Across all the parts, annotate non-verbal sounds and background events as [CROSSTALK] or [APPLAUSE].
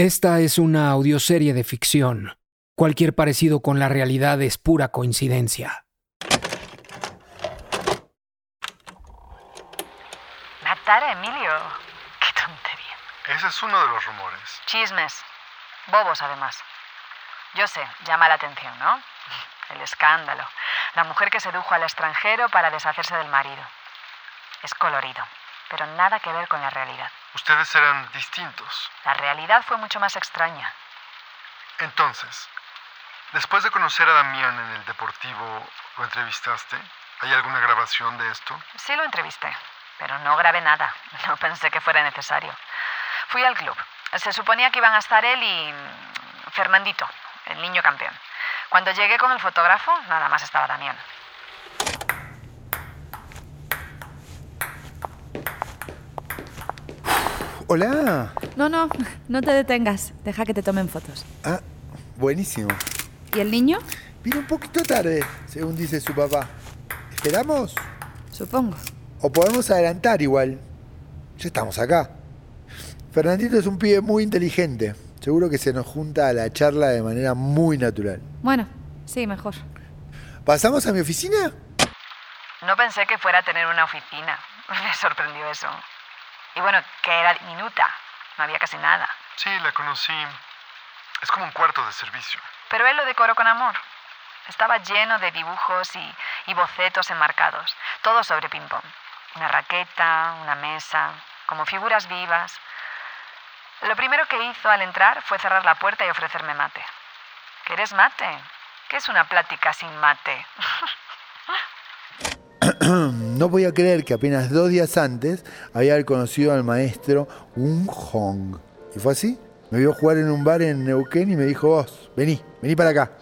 Esta es una audioserie de ficción. Cualquier parecido con la realidad es pura coincidencia. ¿Matar a Emilio? Qué tontería. Ese es uno de los rumores. Chismes. Bobos, además. Yo sé, llama la atención, ¿no? [LAUGHS] El escándalo. La mujer que sedujo al extranjero para deshacerse del marido. Es colorido, pero nada que ver con la realidad. Ustedes eran distintos. La realidad fue mucho más extraña. Entonces, después de conocer a Damián en el Deportivo, ¿lo entrevistaste? ¿Hay alguna grabación de esto? Sí lo entrevisté, pero no grabé nada. [LAUGHS] No pensé que fuera necesario. Fui al club. Se suponía que iban a estar él y mm, Fernandito, el niño campeón. Cuando llegué con el fotógrafo, nada más estaba Damián. Hola. No, no, no te detengas. Deja que te tomen fotos. Ah, buenísimo. ¿Y el niño? Vino un poquito tarde, según dice su papá. ¿Esperamos? Supongo. O podemos adelantar igual. Ya estamos acá. Fernandito es un pibe muy inteligente. Seguro que se nos junta a la charla de manera muy natural. Bueno, sí, mejor. ¿Pasamos a mi oficina? No pensé que fuera a tener una oficina. [LAUGHS] Me sorprendió eso. Y bueno, que era diminuta. No había casi nada. Sí, la conocí. Es como un cuarto de servicio. Pero él lo decoró con amor. Estaba lleno de dibujos y, y bocetos enmarcados. Todo sobre ping-pong. Una raqueta, una mesa, como figuras vivas. Lo primero que hizo al entrar fue cerrar la puerta y ofrecerme mate. ¿Quieres mate? ¿Qué es una plática sin mate? No voy a creer que apenas dos días antes había conocido al maestro Un Hong. ¿Y fue así? Me vio jugar en un bar en Neuquén y me dijo, vos, vení, vení para acá.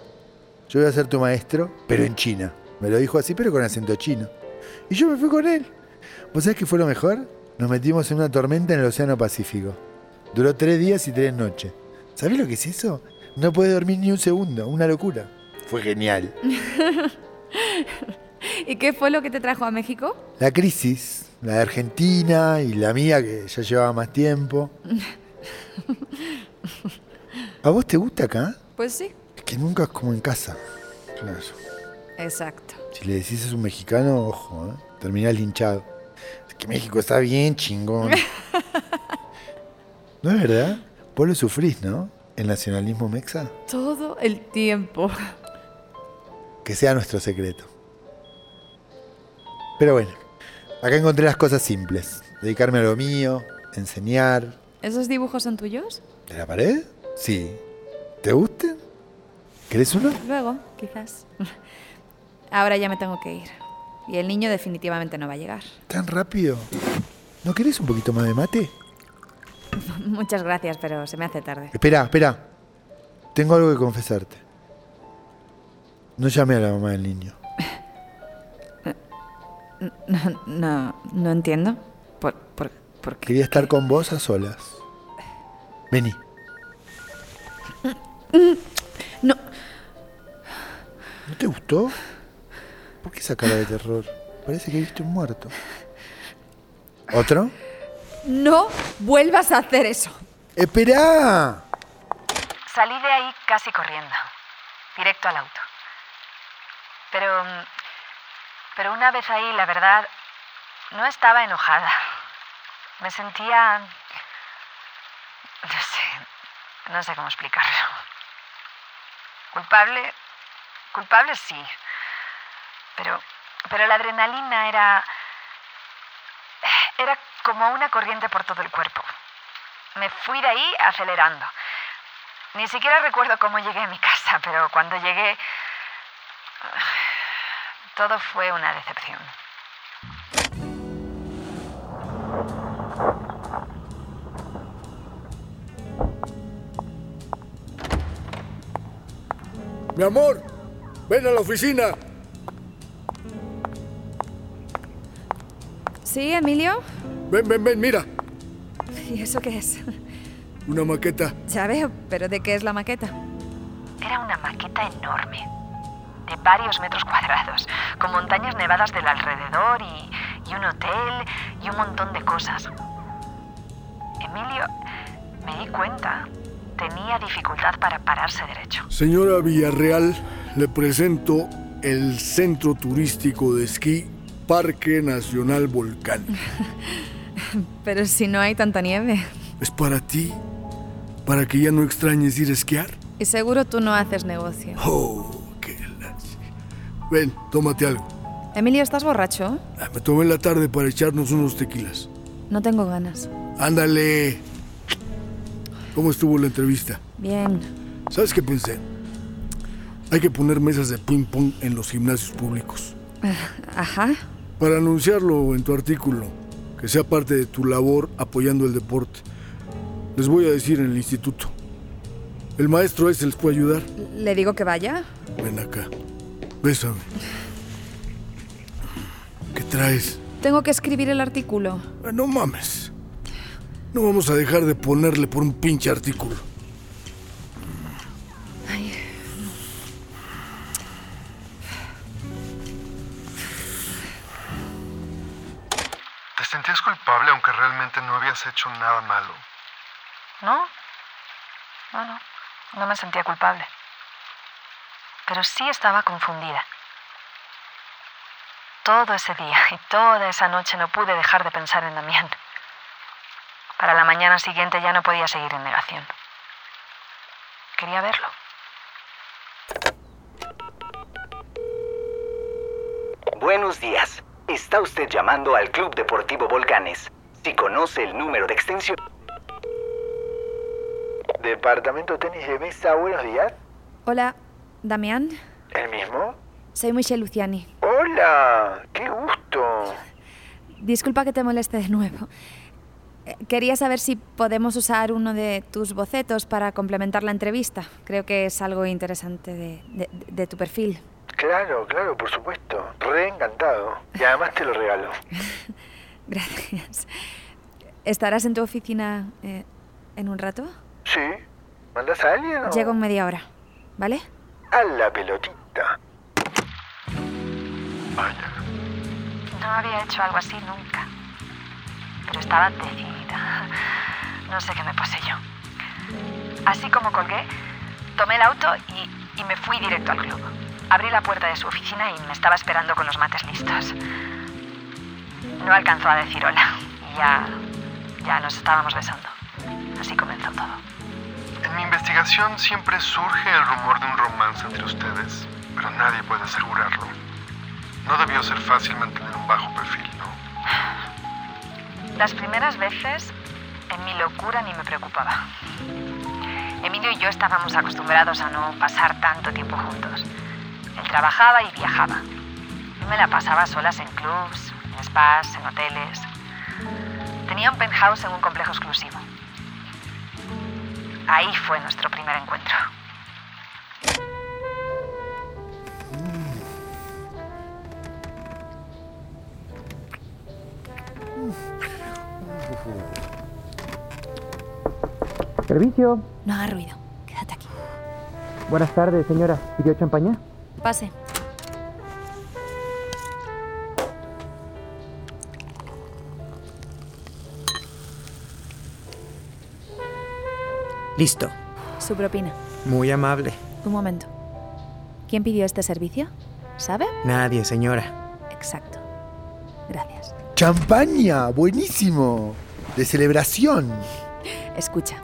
Yo voy a ser tu maestro, pero en China. Me lo dijo así, pero con acento chino. Y yo me fui con él. ¿Vos sabés qué fue lo mejor? Nos metimos en una tormenta en el Océano Pacífico. Duró tres días y tres noches. ¿Sabés lo que es eso? No puede dormir ni un segundo, una locura. Fue genial. [LAUGHS] ¿Y qué fue lo que te trajo a México? La crisis, la de Argentina y la mía que ya llevaba más tiempo. [LAUGHS] ¿A vos te gusta acá? Pues sí. Es que nunca es como en casa. Claro. Exacto. Si le decís es un mexicano, ojo, ¿eh? terminás linchado. Es que México está bien chingón. [LAUGHS] ¿No es verdad? Vos lo sufrís, ¿no? El nacionalismo mexa. Todo el tiempo. Que sea nuestro secreto. Pero bueno, acá encontré las cosas simples. Dedicarme a lo mío, enseñar. ¿Esos dibujos son tuyos? ¿De la pared? Sí. ¿Te gustan? ¿Querés uno? Luego, quizás. Ahora ya me tengo que ir. Y el niño definitivamente no va a llegar. ¿Tan rápido? ¿No querés un poquito más de mate? [LAUGHS] Muchas gracias, pero se me hace tarde. Espera, espera. Tengo algo que confesarte. No llamé a la mamá del niño. No, [LAUGHS] no, no entiendo. ¿Por, por, por qué? Quería estar con vos a solas. Vení. No, ¿No te gustó? ¿Por qué esa cara de terror? Parece que viste un muerto. ¿Otro? no vuelvas a hacer eso. ¡Esperá! Salí de ahí casi corriendo, directo al auto. Pero, mm, pero una vez ahí, la verdad, no estaba enojada. Me sentía, no sé, no sé cómo explicarlo. Culpable, culpable sí. Pero, pero la adrenalina era, era como una corriente por todo el cuerpo. Me fui de ahí acelerando. Ni siquiera recuerdo cómo llegué a mi casa, pero cuando llegué... Todo fue una decepción. Mi amor, ven a la oficina. ¿Sí, Emilio? Ven, ven, ven, mira. ¿Y eso qué es? Una maqueta. Ya veo, pero ¿de qué es la maqueta? Era una maqueta enorme, varios metros cuadrados, con montañas nevadas del alrededor y, y un hotel y un montón de cosas. Emilio, me di cuenta tenía dificultad para pararse derecho. Señora Villarreal, le presento el centro turístico de esquí Parque Nacional Volcán. [LAUGHS] Pero si no hay tanta nieve. ¿Es para ti? ¿Para que ya no extrañes ir a esquiar? Y seguro tú no haces negocio. Oh. Ven, tómate algo. Emilio, ¿estás borracho? Ah, Me tomé la tarde para echarnos unos tequilas. No tengo ganas. Ándale. ¿Cómo estuvo la entrevista? Bien. ¿Sabes qué pensé? Hay que poner mesas de ping-pong en los gimnasios públicos. [LAUGHS] Ajá. Para anunciarlo en tu artículo, que sea parte de tu labor apoyando el deporte. Les voy a decir en el instituto. El maestro ese les puede ayudar. ¿Le digo que vaya? Ven acá. Bésame. ¿Qué traes? Tengo que escribir el artículo. Ah, No mames. No vamos a dejar de ponerle por un pinche artículo. ¿Te sentías culpable aunque realmente no habías hecho nada malo? ¿No? No, no. No me sentía culpable. Pero sí estaba confundida. Todo ese día y toda esa noche no pude dejar de pensar en Damián. Para la mañana siguiente ya no podía seguir en negación. Quería verlo. Buenos días. Está usted llamando al Club Deportivo Volcanes. Si conoce el número de extensión... Departamento Tenis de Mesa, buenos días. Hola, Damián. ¿El mismo? Soy Michelle Luciani. Hola, qué gusto. Disculpa que te moleste de nuevo. Eh, Quería saber si podemos usar uno de tus bocetos para complementar la entrevista. Creo que es algo interesante de, de- de tu perfil. Claro, claro, por supuesto. Re encantado. Y además te lo regalo. [LAUGHS] Gracias. ¿Estarás en tu oficina eh, en un rato? ¿Sí? ¿Mandas a alguien o...? Llego en media hora, ¿vale? A la pelotita. Vaya. No había hecho algo así nunca. Pero estaba decidida. No sé qué me poseyó. Así como colgué, tomé el auto y, y me fui directo al club. Abrí la puerta de su oficina y me estaba esperando con los mates listos. No alcanzó a decir hola ya, ya nos estábamos besando. Así comenzó todo. En mi investigación siempre surge el rumor de un romance entre ustedes, pero nadie puede asegurarlo. No debió ser fácil mantener un bajo perfil, ¿no? Las primeras veces, en mi locura ni me preocupaba. Emilio y yo estábamos acostumbrados a no pasar tanto tiempo juntos. Él trabajaba y viajaba. Yo me la pasaba solas en clubs, en spas, en hoteles. Tenía un penthouse en un complejo exclusivo. Ahí fue nuestro primer encuentro. Servicio. No haga ruido. Quédate aquí. Buenas tardes, señora. ¿Pidió champaña? Pase. Listo. Su propina. Muy amable. Un momento. ¿Quién pidió este servicio? ¿Sabe? Nadie, señora. Exacto. Gracias. Champaña, buenísimo. De celebración. Escucha.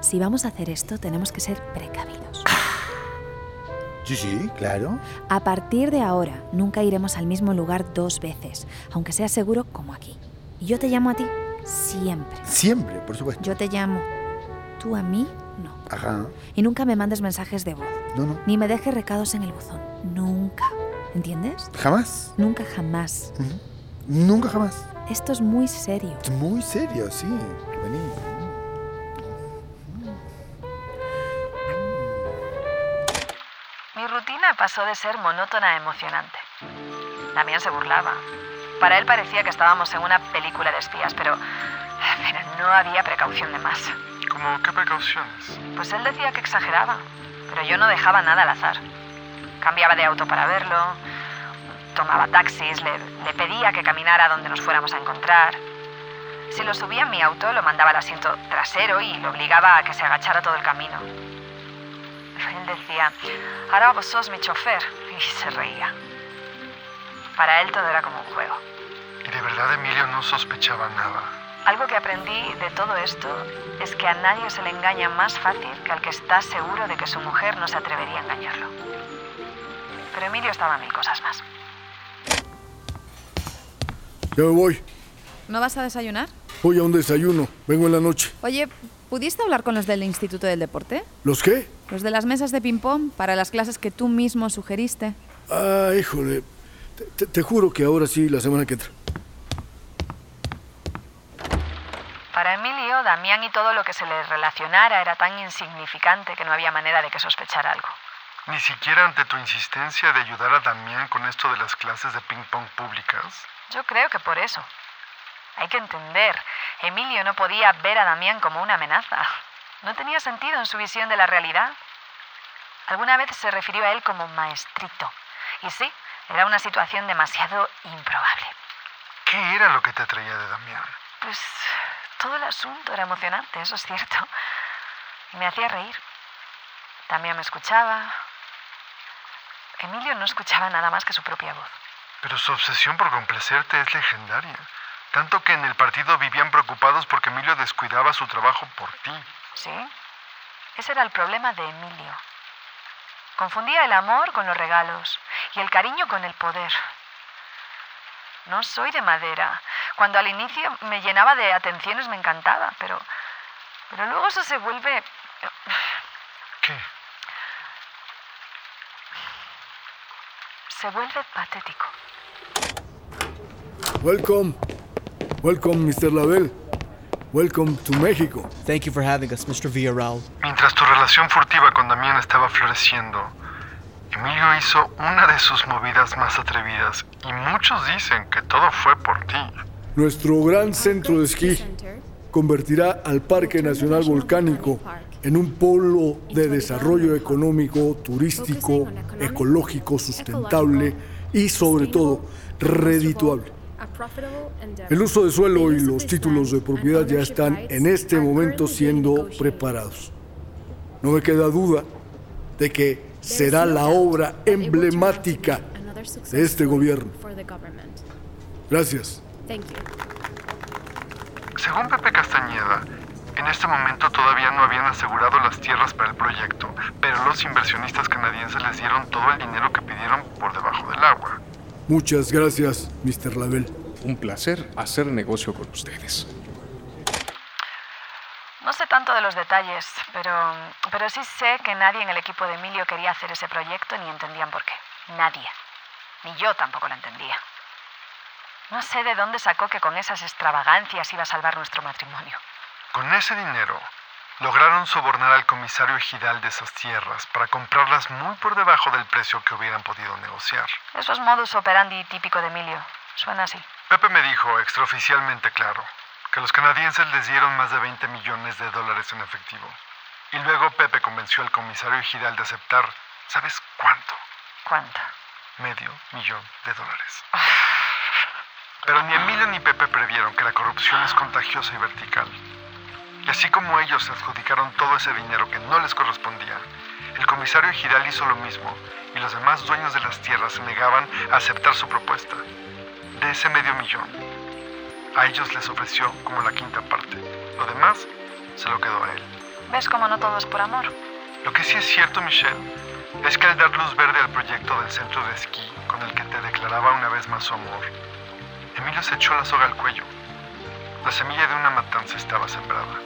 Si vamos a hacer esto, tenemos que ser precavidos. Sí, sí, claro. A partir de ahora, nunca iremos al mismo lugar dos veces, aunque sea seguro como aquí. Y yo te llamo a ti siempre. Siempre, por supuesto. Yo te llamo. Tú a mí, no. Ajá. Y nunca me mandes mensajes de voz. No, no. Ni me dejes recados en el buzón. Nunca. ¿Entiendes? ¿Jamás? Nunca jamás. Nunca jamás. Esto es muy serio. Es muy serio, sí. Vení. Mi rutina pasó de ser monótona a emocionante. Damián se burlaba. Para él parecía que estábamos en una película de espías, pero, pero no había precaución de más. ¿Cómo qué precauciones? Pues él decía que exageraba, pero yo no dejaba nada al azar. Cambiaba de auto para verlo, tomaba taxis, le, le pedía que caminara donde nos fuéramos a encontrar. Si lo subía en mi auto, lo mandaba al asiento trasero y lo obligaba a que se agachara todo el camino. Él decía, ahora vos sos mi chofer, y se reía. Para él todo era como un juego. Y de verdad Emilio no sospechaba nada. Algo que aprendí de todo esto es que a nadie se le engaña más fácil que al que está seguro de que su mujer no se atrevería a engañarlo. Pero Emilio estaba en mil cosas más. Ya me voy. ¿No vas a desayunar? Voy a un desayuno. Vengo en la noche. Oye, ¿pudiste hablar con los del Instituto del Deporte? ¿Los qué? Los de las mesas de ping-pong para las clases que tú mismo sugeriste. Ah, híjole. Te, te- te juro que ahora sí, la semana que entra. Para Emilio, Damián y todo lo que se le relacionara era tan insignificante que no había manera de que sospechara algo. Ni siquiera ante tu insistencia de ayudar a Damián con esto de las clases de ping-pong públicas. Yo creo que por eso. Hay que entender, Emilio no podía ver a Damián como una amenaza. No tenía sentido en su visión de la realidad. Alguna vez se refirió a él como maestrito. Y sí, era una situación demasiado improbable. ¿Qué era lo que te atraía de Damián? Pues todo el asunto era emocionante, eso es cierto. Y me hacía reír. Damián me escuchaba. Emilio no escuchaba nada más que su propia voz. Pero su obsesión por complacerte es legendaria. Tanto que en el partido vivían preocupados porque Emilio descuidaba su trabajo por ti. ¿Sí? Ese era el problema de Emilio. Confundía el amor con los regalos y el cariño con el poder. No soy de madera. Cuando al inicio me llenaba de atenciones me encantaba, pero, pero luego eso se vuelve... ¿Qué? se vuelve patético. Welcome. Welcome, Mr. Lavelle. Welcome to México. Thank you for having us, Mr. Villarreal. Mientras tu relación furtiva con Damián estaba floreciendo, Emilio hizo una de sus movidas más atrevidas y muchos dicen que todo fue por ti. Nuestro gran centro de esquí convertirá al Parque Nacional Volcánico en un polo de desarrollo económico, turístico, ecológico, sustentable y sobre todo redituable. El uso de suelo y los títulos de propiedad ya están en este momento siendo preparados. No me queda duda de que será la obra emblemática de este gobierno. Gracias. Según Pepe Castañeda, en este momento todavía no habían asegurado las tierras para el proyecto, pero los inversionistas canadienses les dieron todo el dinero que pidieron por debajo del agua. Muchas gracias, Mr. Lavelle. Un placer hacer negocio con ustedes. No sé tanto de los detalles, pero, pero sí sé que nadie en el equipo de Emilio quería hacer ese proyecto ni entendían por qué. Nadie. Ni yo tampoco lo entendía. No sé de dónde sacó que con esas extravagancias iba a salvar nuestro matrimonio. Con ese dinero, lograron sobornar al comisario ejidal de esas tierras para comprarlas muy por debajo del precio que hubieran podido negociar. Eso es modus operandi típico de Emilio. Suena así. Pepe me dijo, extraoficialmente claro, que los canadienses les dieron más de 20 millones de dólares en efectivo. Y luego Pepe convenció al comisario ejidal de aceptar, ¿sabes cuánto? ¿Cuánto? Medio millón de dólares. Pero ni Emilio ni Pepe previeron que la corrupción es contagiosa y vertical. Y así como ellos se adjudicaron todo ese dinero que no les correspondía, el comisario ejidal hizo lo mismo y los demás dueños de las tierras se negaban a aceptar su propuesta. De ese medio millón, a ellos les ofreció como la quinta parte. Lo demás se lo quedó a él. ¿Ves cómo no todo es por amor? Lo que sí es cierto, Michelle, es que al dar luz verde al proyecto del centro de esquí con el que te declaraba una vez más su amor, Emilio se echó la soga al cuello. La semilla de una matanza estaba sembrada.